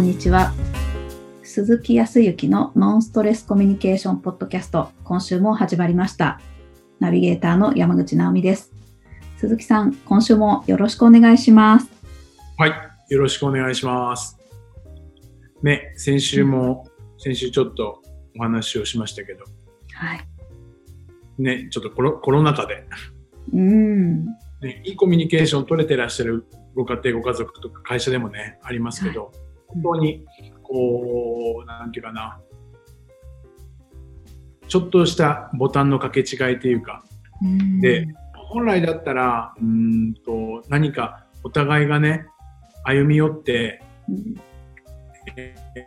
んにちは。鈴木康之のノンストレスコミュニケーションポッドキャスト、今週も始まりました。ナビゲーターの山口直美です。鈴木さん、今週もよろしくお願いします。はい、よろしくお願いします。ね、先週も、先週ちょっとお話をしましたけど、はい。ね、ちょっとコロコロナ禍で、うん。ね、いいコミュニケーション取れてらっしゃるご家庭、ご家族とか会社でもね、ありますけど、本当に、こう、なんていうかな、ちょっとしたボタンの掛け違いというか、うんで、本来だったら、うーんと、何かお互いがね、歩み寄って、うん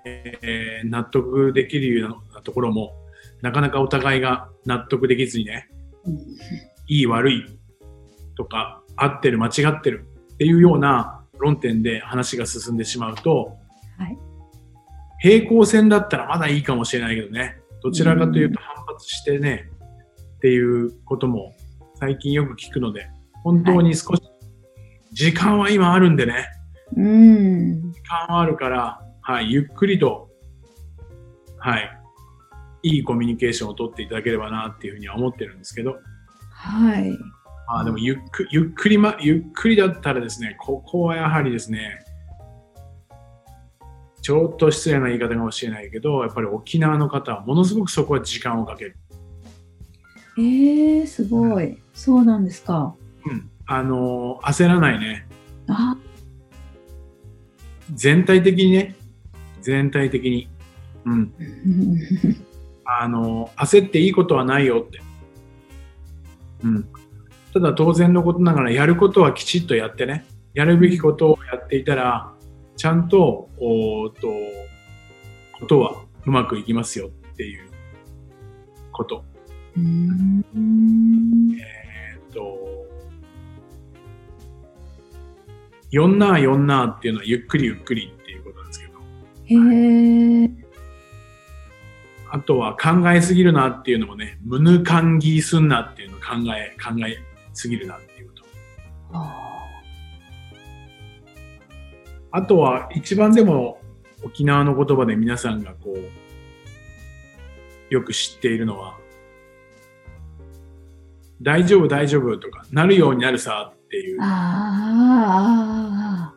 えー納得できるようなところも、なかなかお互いが納得できずにね、いい悪いとか、合ってる間違ってるっていうような論点で話が進んでしまうと、はい。平行線だったらまだいいかもしれないけどね、どちらかというと反発してね、っていうことも最近よく聞くので、本当に少し、時間は今あるんでね、うん。時間はあるから、はい、ゆっくりと、はい、いいコミュニケーションを取っていただければなっていうふうには思ってるんですけど、はい。まあでもゆっくゆっくりま、ゆっくりだったらですね、ここはやはりですね、ちょっと失礼な言い方かもしれないけど、やっぱり沖縄の方はものすごくそこは時間をかける。えー、すごい。そうなんですか。うん。あのー焦らないね。あ、全体的にね、全体的に。うん。あの、焦っていいことはないよって。うん。ただ当然のことながらやることはきちっとやってね。やるべきことをやっていたら、ちゃんと、おと、ことはうまくいきますよっていうこと。うん。えーっと、よんなーよんなーっていうのはゆっくりゆっくりっていうことなんですけど。へー。あとは考えすぎるなっていうのもね、無ぬかんぎすんなっていうのを考え、考えすぎるなっていうこと。ああとは一番でも沖縄の言葉で皆さんがこう、よく知っているのは、大丈夫大丈夫とか、なるようになるさっていう、あああ。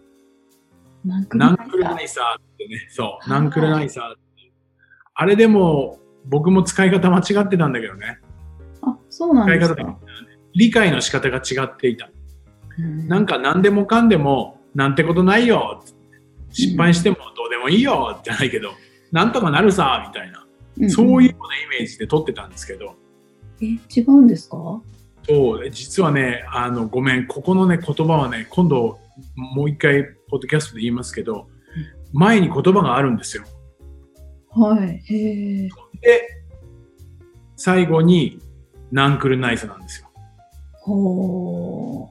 なんかなんくるないさってね、そう、なんくるないさっていう。あれでも僕も使い方間違ってたんだけどね。あ、そうなん使い方ですか。理解の仕方が違っていた。うんなんか何でもかんでも、なんてことないよ。失敗してもどうでもいいよ。じゃないけど、なんとかなるさ、みたいな。んそういうようなイメージで撮ってたんですけど、え、違うんですか？そう、実はね、あの、ごめん、ここのね、言葉はね、今度、もう一回、ポッドキャストで言いますけど、前に言葉があるんですよ。はい。へえ。で、最後に、ナンクルナイスなんですよ。ほ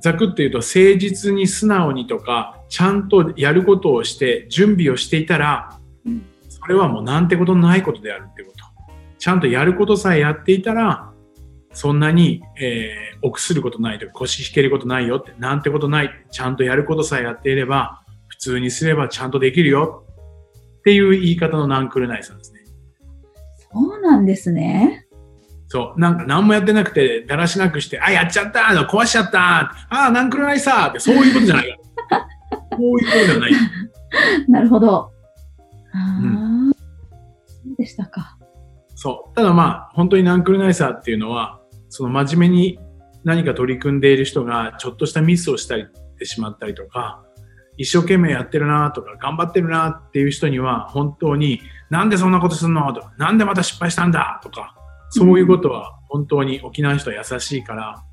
ざくっと言うと、誠実に素直にとか、ちゃんとやることをして、準備をしていたら、うんそれはもうなんてことのないことであるってこと。ちゃんとやることさえやっていたら、そんなに、えー、臆することないとか、腰引けることないよって、なんてことない。ちゃんとやることさえやっていれば、普通にすればちゃんとできるよっていう言い方のナンクルナイスなんですね。そうなんですね。そう。なんか何もやってなくて、だらしなくして、あ、やっちゃった壊しちゃったあ、ナンクルナイスさって、そういうことじゃない。そういうことではない。なるほど。ああ、うそうでしたか。そう。ただまあ、本当にナンクルナイサーっていうのは、その真面目に何か取り組んでいる人がちょっとしたミスをしたりしてしまったりとか、一生懸命やってるなとか、頑張ってるなっていう人には、本当に、なんでそんなことすんのとか、なんでまた失敗したんだとか、そういうことは本当に沖縄の人は優しいから、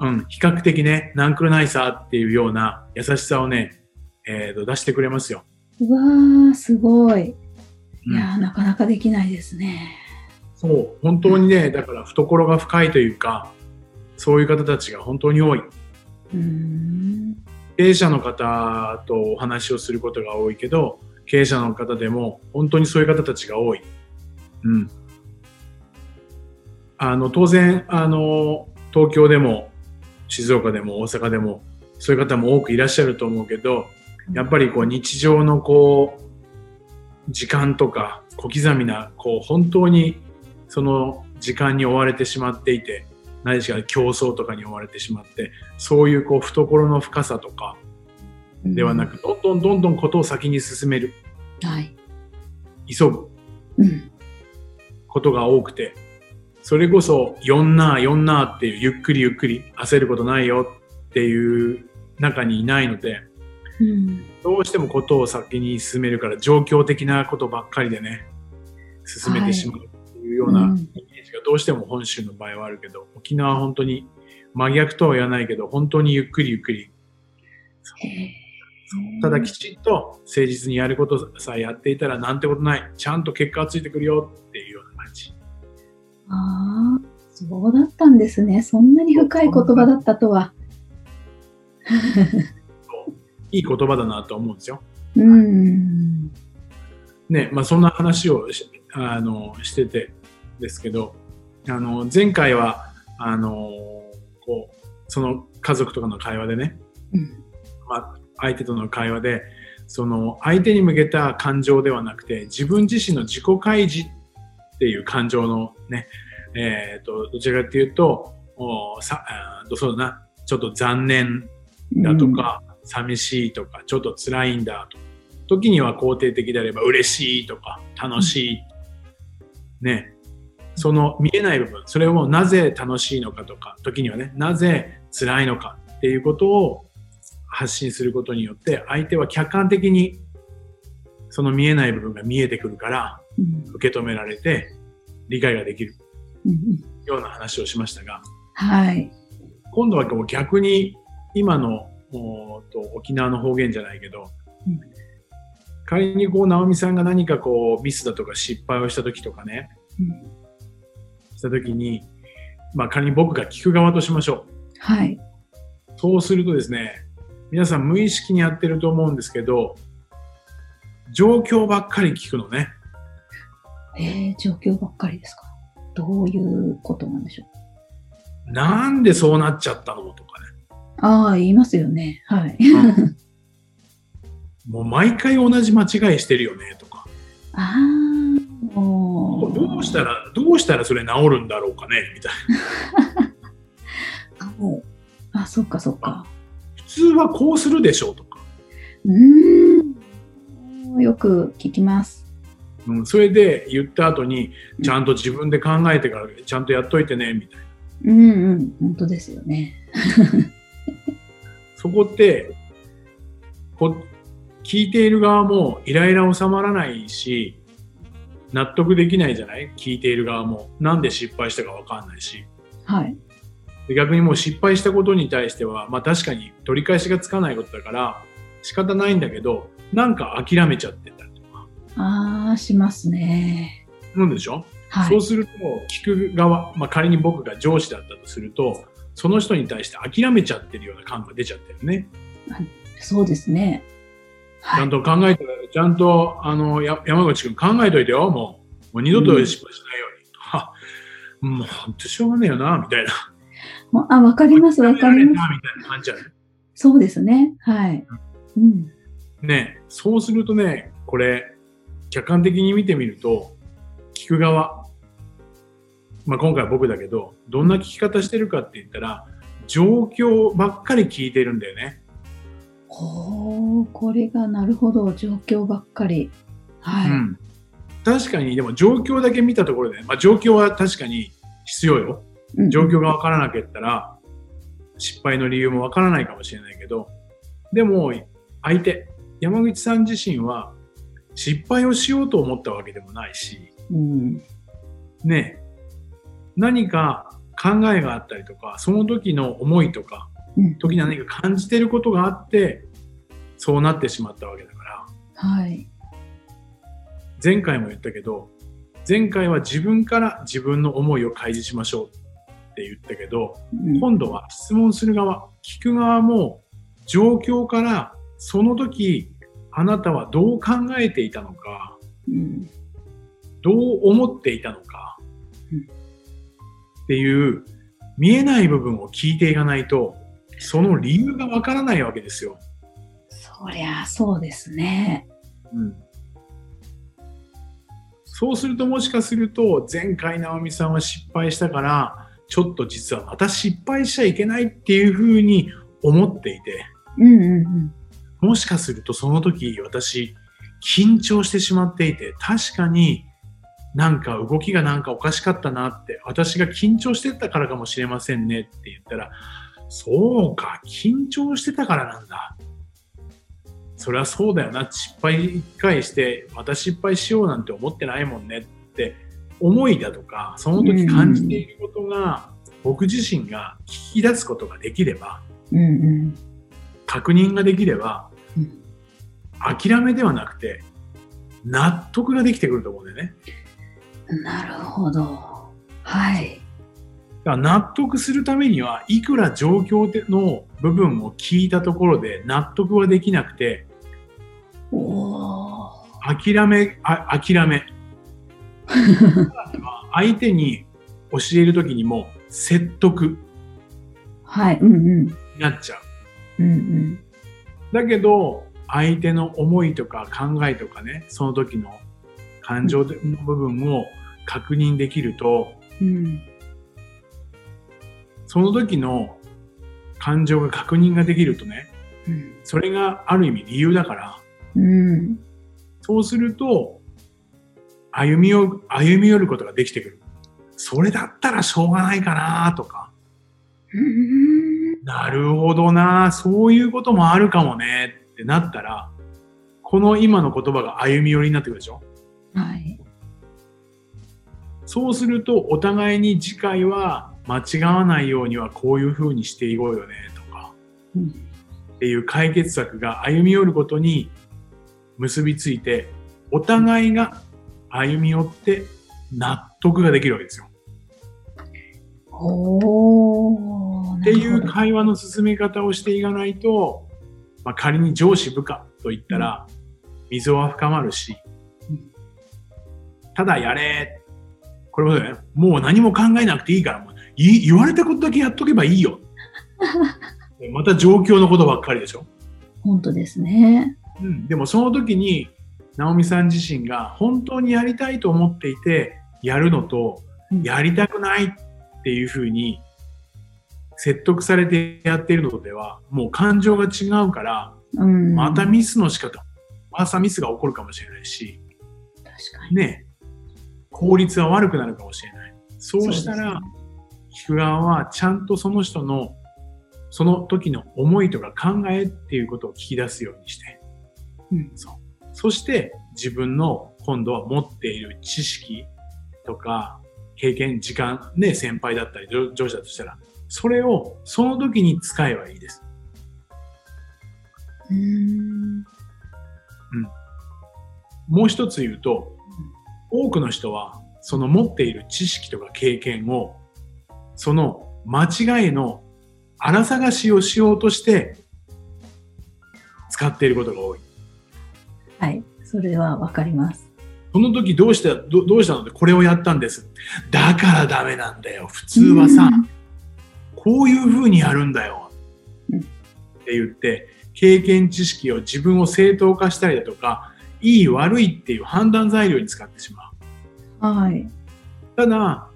うん、比較的ね、ナンクルナイサーっていうような優しさをね、えーと、出してくれますよ。うわー、すごい。うんいやー、なかなかできないですね。そう、本当にね、だから懐が深いというか、そういう方たちが本当に多い。うーん。経営者の方とお話をすることが多いけど、経営者の方でも本当にそういう方たちが多い。うん。あの、当然、あの、東京でも、静岡でも大阪でも、そういう方も多くいらっしゃると思うけど、やっぱりこう日常のこう、時間とか小刻みな、こう本当にその時間に追われてしまっていて、何しか競争とかに追われてしまって、そういうこう懐の深さとかではなく、どんどんどんどんことを先に進める、はい。急ぐうん。ことが多くて、それこそ4な4なっていうゆっくりゆっくり焦ることないよっていう中にいないので、うん。どうしてもことを先に進めるから状況的なことばっかりでね、進めてしまうっていうようなうんイメージがどうしても本州の場合はあるけど、沖縄は本当に真逆とは言わないけど、本当にゆっくりゆっくり、ただきちんと誠実にやることさえやっていたらなんてことない。ちゃんと結果がついてくるよっていうような感じ。ああ、そうだったんですね。そんなに深い言葉だったとは。いい言葉だなと思うんですよ。うん。ね、まあそんな話をしあのしててですけど、あの前回はあのこうその家族とかの会話でね、うんまあ相手との会話で、その相手に向けた感情ではなくて自分自身の自己開示っていう感情のね、えっ、とどちらかというと、おさあーそうだな、ちょっと残念だとか、寂しいとか、ちょっと辛いんだとか、時には肯定的であれば嬉しいとか、楽しい。ね。その見えない部分、それをなぜ楽しいのかとか、時にはね、なぜ辛いのかっていうことを発信することによって、相手は客観的にその見えない部分が見えてくるから、うん。受け止められて理解ができる。うん。ような話をしましたが、はい。今度はこう逆に今のおーと沖縄の方言じゃないけど、うん。仮にこう直美さんが何かこうミスだとか失敗をした時とかねうん。した時に、まあ、仮に僕が聞く側としましょはい。うそうするとですね皆さん無意識にやってると思うんですけど状況ばっかり聞くのねえー、状況ばっかりですか？どういうことなんでしょう？なんでそうなっちゃったのとかねああ、言いますよね。はい。もう毎回同じ間違いしてるよねとかああ、もう。どうしたらどうしたらそれ治るんだろうかねみたいな あもうあ、そっかそっか。普通はこうするでしょうとか、うーん。よく聞きます。うん、それで言った後にちゃんと自分で考えてからちゃんとやっといてねみたいなうんうん。本当ですよね。そこってこ聞いている側もイライラ収まらないし納得できないじゃない？聞いている側もなんで失敗したかわかんないしはい。で逆にもう失敗したことに対してはまあ確かに取り返しがつかないことだから仕方ないんだけどなんか諦めちゃってたりとかしますね。なんでしょ？はいそう。すると、聞く側、まあ、仮に僕が上司だったとすると、その人に対して諦めちゃってるような感が出ちゃってるね。そうですね。ちゃはいん。と考えて、ちゃんと、あの、や山口くん考えといてよ、もう。もう二度と失敗しないように。はもう本当しょうがねえよな、みたいな。あ、わかります、わかります。みたいな感じじゃないそうですね。はい。うん。ね、そうするとね、これ、客観的に見てみると、聞く側、まあ、今回は僕だけど、どんな聞き方してるかって言ったら、状況ばっかり聞いてるんだよね。ほう、これがなるほど、状況ばっかり。はい。うん、確かに、でも状況だけ見たところで、まあ、状況は確かに必要よ。うん状況がわからなかったら、失敗の理由もわからないかもしれないけど、でも、相手、山口さん自身は、失敗をしようと思ったわけでもないし、うん。ね、何か考えがあったりとか、その時の思いとか、うん。時に何か感じてることがあって、そうなってしまったわけだから、はい。前回も言ったけど、前回は自分から自分の思いを開示しましょうって言ったけど、うん今度は質問する側、聞く側も状況からその時あなたはどう考えていたのか、うん。どう思っていたのかうんっていう見えない部分を聞いていかないとその理由がわからないわけですよ。そりゃそうですね。うん。そうするともしかすると、前回直美さんは失敗したから、ちょっと実はまた失敗しちゃいけないっていうふうに思っていて、うんうんうん。もしかするとその時私、緊張してしまっていて、確かになんか動きがなんかおかしかったなって、私が緊張してたからかもしれませんねって言ったら、そうか、緊張してたからなんだ。それはそうだよな、失敗一回して、また失敗しようなんて思ってないもんねって思いだとか、その時感じていることが、僕自身が聞き出すことができれば、うんうん。確認ができれば、うん諦めではなくて、納得ができてくると思うんだよね。なるほど。はい。だから納得するためには、いくら状況での部分を聞いたところで納得はできなくて、おー。諦め、あ諦め。相手に教えるときにも説得はい。うんうん。になっちゃう。うんうん。だけど、相手の思いとか考えとかね、その時の感情の部分を確認できると、うん。その時の感情が確認ができるとね、うん。それがある意味理由だから、うん。そうすると、歩みを、歩み寄ることができてくる。それだったらしょうがないかなとか、うん。なるほどな、そういうこともあるかもねってなったら、この今の言葉が歩み寄りになってくるでしょ？はい。そうすると、お互いに次回は間違わないようにはこういう風にしていこうよねとか、うんっていう解決策が歩み寄ることに結びついて、お互いが歩み寄って納得ができるわけですよ。おー。っていう会話の進め方をしていかないと、まあ、仮に上司部下と言ったら、溝は深まるしうん、ただやれ。これもね、もう何も考えなくていいから、い言われたことだけやっとけばいいよ。また状況のことばっかりでしょ。本当ですね。うん、でもその時に、直美さん自身が本当にやりたいと思っていて、やるのと、うんやりたくないっていうふうに説得されてやっているのでは、もう感情が違うから、うん。またミスの仕方、またミスが起こるかもしれないし、確かに。ね、効率は悪くなるかもしれない。そうしたら、ね聞く側はちゃんとその人のその時の思いとか考えっていうことを聞き出すようにして、うんそうそして自分の今度は持っている知識とか経験、時間、ね、先輩だったり上上司だとしたら、それをその時に使えばいいです。うーん。もう一つ言うと、多くの人はその持っている知識とか経験を、その間違いの荒探しをしようとして使っていることが多い。はい。それはわかります。その時どうした、どどうしたの？ってこれをやったんです。だからダメなんだよ。普通はさ、こういう風にやるんだよ。うんって言って、経験知識を自分を正当化したりだとか、いい悪いっていう判断材料に使ってしまう。うん。はい。ただ、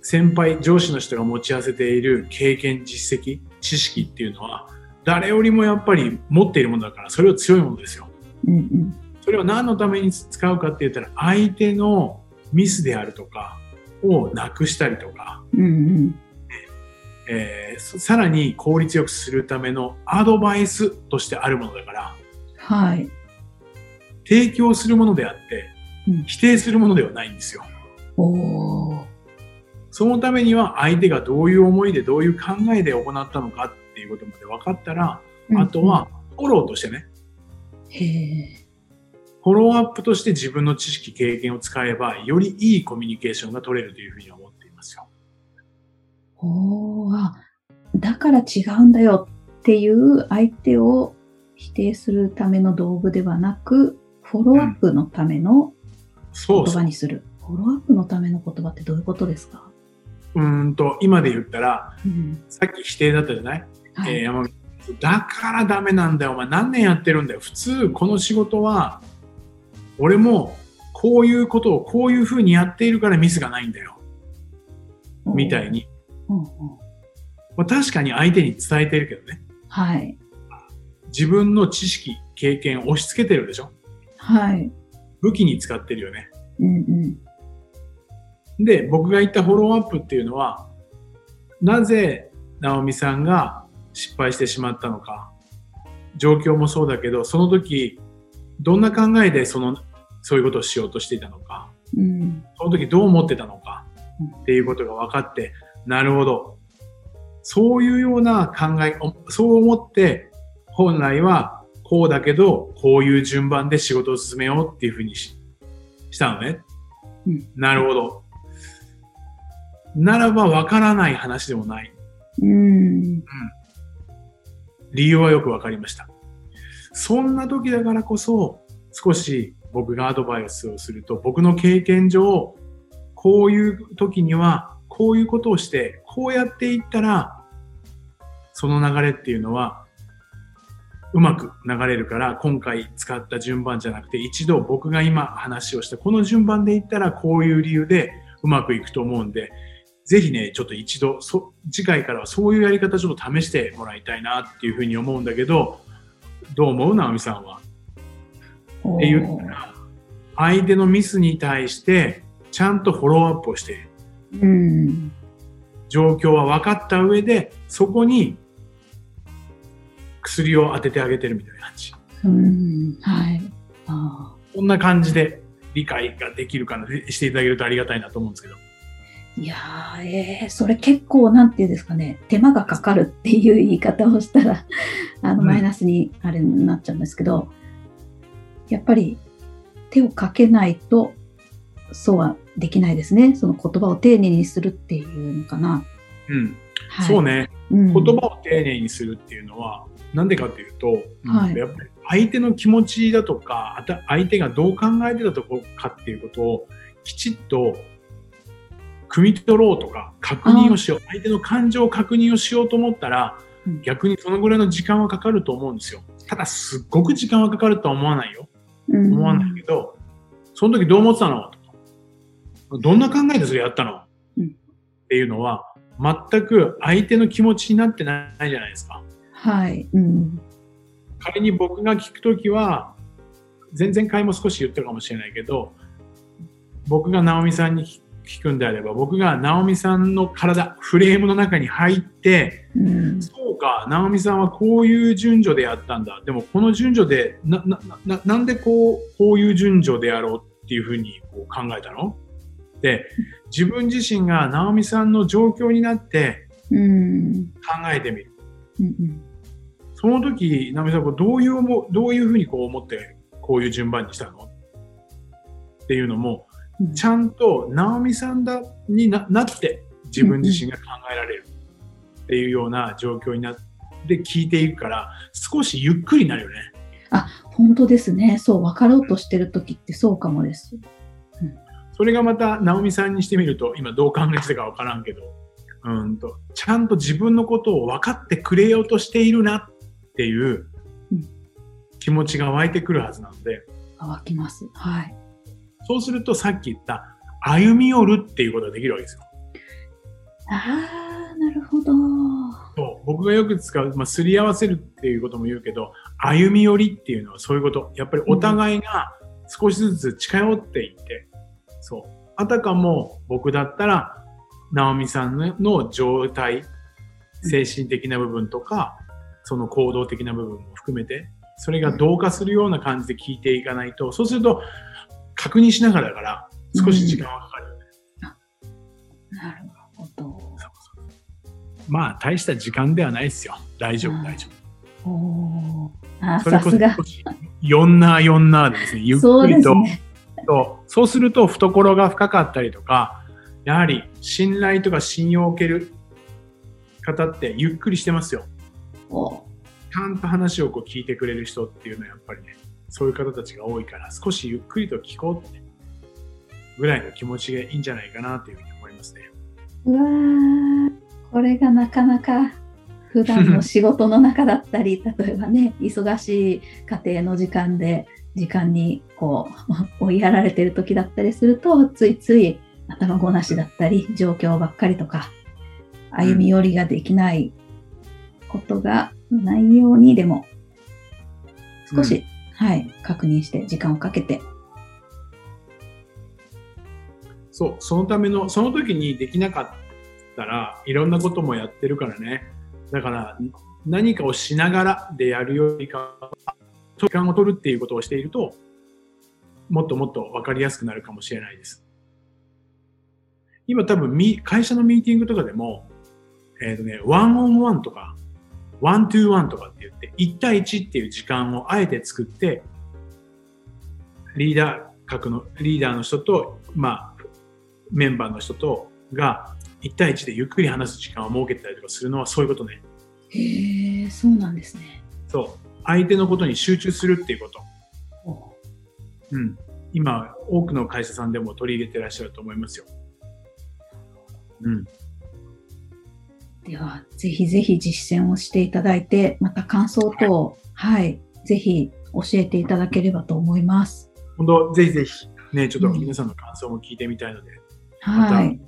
先輩、上司の人が持ち合わせている経験、実績、知識っていうのは、誰よりもやっぱり持っているものだから、それは強いものですよ。うんうん。それを何のために使うかって言ったら、相手のミスであるとかをなくしたりとか、うんうん。えーそさらに効率よくするためのアドバイスとしてあるものだから、はい。提供するものであってうん、否定するものではないんですよ。そのためには相手がどういう思いでどういう考えで行ったのかっていうことまで分かったら、あとはフォローとしてね。フォローアップとして自分の知識、経験を使えば、よりいいコミュニケーションが取れるというふうに思。おー。あ、だから違うんだよっていう相手を否定するための道具ではなく、フォローアップのための言。葉にする。フォローアップのための言葉ってどういうことですか？うーんと、今で言ったら、うん。さっき否定だったじゃない？はいえーだからダメなんだよ。お前何年やってるんだよ？普通、この仕事は、俺もこういうことをこういうふうにやっているからミスがないんだよ。みたいに。うんうんまあ、確かに相手に伝えてるけどね。はい。自分の知識、経験を押し付けてるでしょ。はい。武器に使ってるよね。うんうん。で、僕が言ったフォローアップっていうのは、なぜ直美さんが失敗してしまったのか、状況もそうだけど、その時、どんな考えでその、そういうことをしようとしていたのか、うん。その時どう思ってたのかうんっていうことが分かって、なるほど。そういうような考え、おそう思って、本来はこうだけど、こういう順番で仕事を進めようっていうふうにししたのね。うんなるほど。ならば分からない話でもない。うん。理由はよく分かりました。そんな時だからこそ、少し僕がアドバイスをすると、僕の経験上、こういう時には、こういうことをして、こうやっていったら、その流れっていうのは、うまく流れるから、今回使った順番じゃなくて、一度僕が今話をした、この順番でいったら、こういう理由でうまくいくと思うんで、ぜひね、ちょっと一度、次回からはそういうやり方ちょっと試してもらいたいなっていうふうに思うんだけど、どう思う？直美さんは。って言ったら、相手のミスに対して、ちゃんとフォローアップをして、うん。状況は分かった上で、そこに薬を当ててあげてるみたいな感じ。うん。はい。あこんな感じで理解ができるかな、していただけるとありがたいなと思うんですけど。ーいやー、えー、それ結構、なんていうんですかね、手間がかかるっていう言い方をしたら、あの、うんマイナスにあれになっちゃうんですけど、やっぱり手をかけないと、そうはできないですね。その言葉を丁寧にするっていうのかな。うん。はい、そうね。うん。言葉を丁寧にするっていうのは、なんでかっていうと、はいやっぱり相手の気持ちだとか、あた相手がどう考えてたとこかっていうことをきちっと汲み取ろうとか、確認をしよう。相手の感情を確認をしようと思ったらうん、逆にそのぐらいの時間はかかると思うんですよ。ただ、すっごく時間はかかるとは思わないよ。うん、思わないけど、その時どう思ってたの？どんな考えでそれやったの、うんっていうのは、全く相手の気持ちになってないじゃないですか。はい。うん。仮に僕が聞くときは、前々回も少し言ったかもしれないけど、僕が直美さんに聞くんであれば、僕が直美さんの体、フレームの中に入って、うん。そうか、直美さんはこういう順序でやったんだ。でもこの順序で、な、な、ななんでこう、こういう順序でやろうっていうふうにこう考えたの？で、自分自身が直美さんの状況になってうん。考えてみる。うん。その時、直美さんはこうどういう思う、どういうふうにこう思って、こういう順番にしたの？っていうのも、うんちゃんと直美さんだにななって自分自身が考えられるっていうような状況になって聞いていくから、少しゆっくりになるよね。本当ですね。そう、分かろうとしてる時ってそうかもです。それがまた直美さんにしてみると、今どう考えてたかわからんけど、うんと、ちゃんと自分のことを分かってくれようとしているなっていううん気持ちが湧いてくるはずなので、あ湧きます。はい。そうするとさっき言った歩み寄るっていうことができるわけですよ。ああ、なるほど。そう僕がよく使う、まあ、すり合わせるっていうことも言うけど、歩み寄りっていうのはそういうこと。やっぱりお互いが少しずつ近寄っていって、そう。あたかも僕だったら、直美さんの状態、精神的な部分とか、その行動的な部分も含めて、それが同化するような感じで聞いていかないと、そうすると、確認しながらだから、少し時間はかかるよね。なるほど。まあ、大した時間ではないですよ。大丈夫、うん大丈夫。おーあーそれこそさすが。少し4な4なでですね、ゆっそうでくりと、すね。そうそうすると懐が深かったりとか、やはり信頼とか信用を受ける方ってゆっくりしてますよ。おちゃんと話をこう聞いてくれる人っていうのはやっぱりね、そういう方たちが多いから、少しゆっくりと聞こうってね、ぐらいの気持ちがいいんじゃないかなというふうに思いますね。うわーこれがなかなか普段の仕事の中だったり、例えばね、忙しい家庭の時間で、時間にこう、追いやられてる時だったりすると、ついつい頭ごなしだったり、状況ばっかりとか、歩み寄りができないことがないように、でも、少し、はい、確認して、時間をかけて。そう、そのための、その時にできなかったら、いろんなこともやってるからね。だから、何かをしながらでやるよりかは、時間を取るっていうことをしていると、もっともっと分かりやすくなるかもしれないです。今多分、会社のミーティングとかでも、えっ、ー、とね、ワンオンワンとか、ワントゥーワンとかって言って、1対1っていう時間をあえて作って、リーダー格の、リーダーの人と、まあ、メンバーの人とが、1対1でゆっくり話す時間を設けたりとかするのはそういうことね。へえ、そうなんですね。そう。相手のことに集中するっていうこと。うん。今、多くの会社さんでも取り入れてらっしゃると思いますよ。うん。では、ぜひぜひ実践をしていただいて、また感想等、はい、はい、ぜひ教えていただければと思います。本当、ぜひぜひ、ね、ちょっと皆さんの感想も聞いてみたいので、うん、また、はい、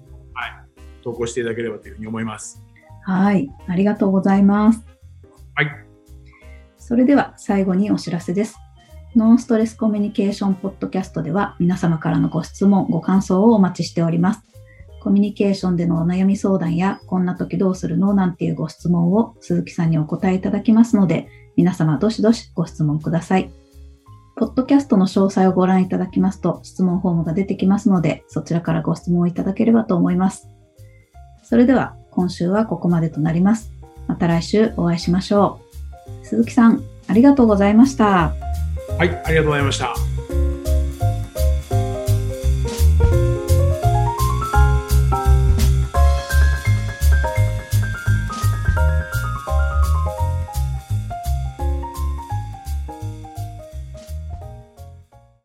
投稿していただければというふうに思います。はい、ありがとうございます。はい。それでは最後にお知らせです。ノンストレスコミュニケーションポッドキャストでは皆様からのご質問、ご感想をお待ちしております。コミュニケーションでのお悩み相談や、こんな時どうするのなんていうご質問を鈴木さんにお答えいただきますので、皆様どしどしご質問ください。ポッドキャストの詳細をご覧いただきますと、質問フォームが出てきますので、そちらからご質問をいただければと思います。それでは、今週はここまでとなります。また来週お会いしましょう。鈴木さん、ありがとうございました。はい、ありがとうございました。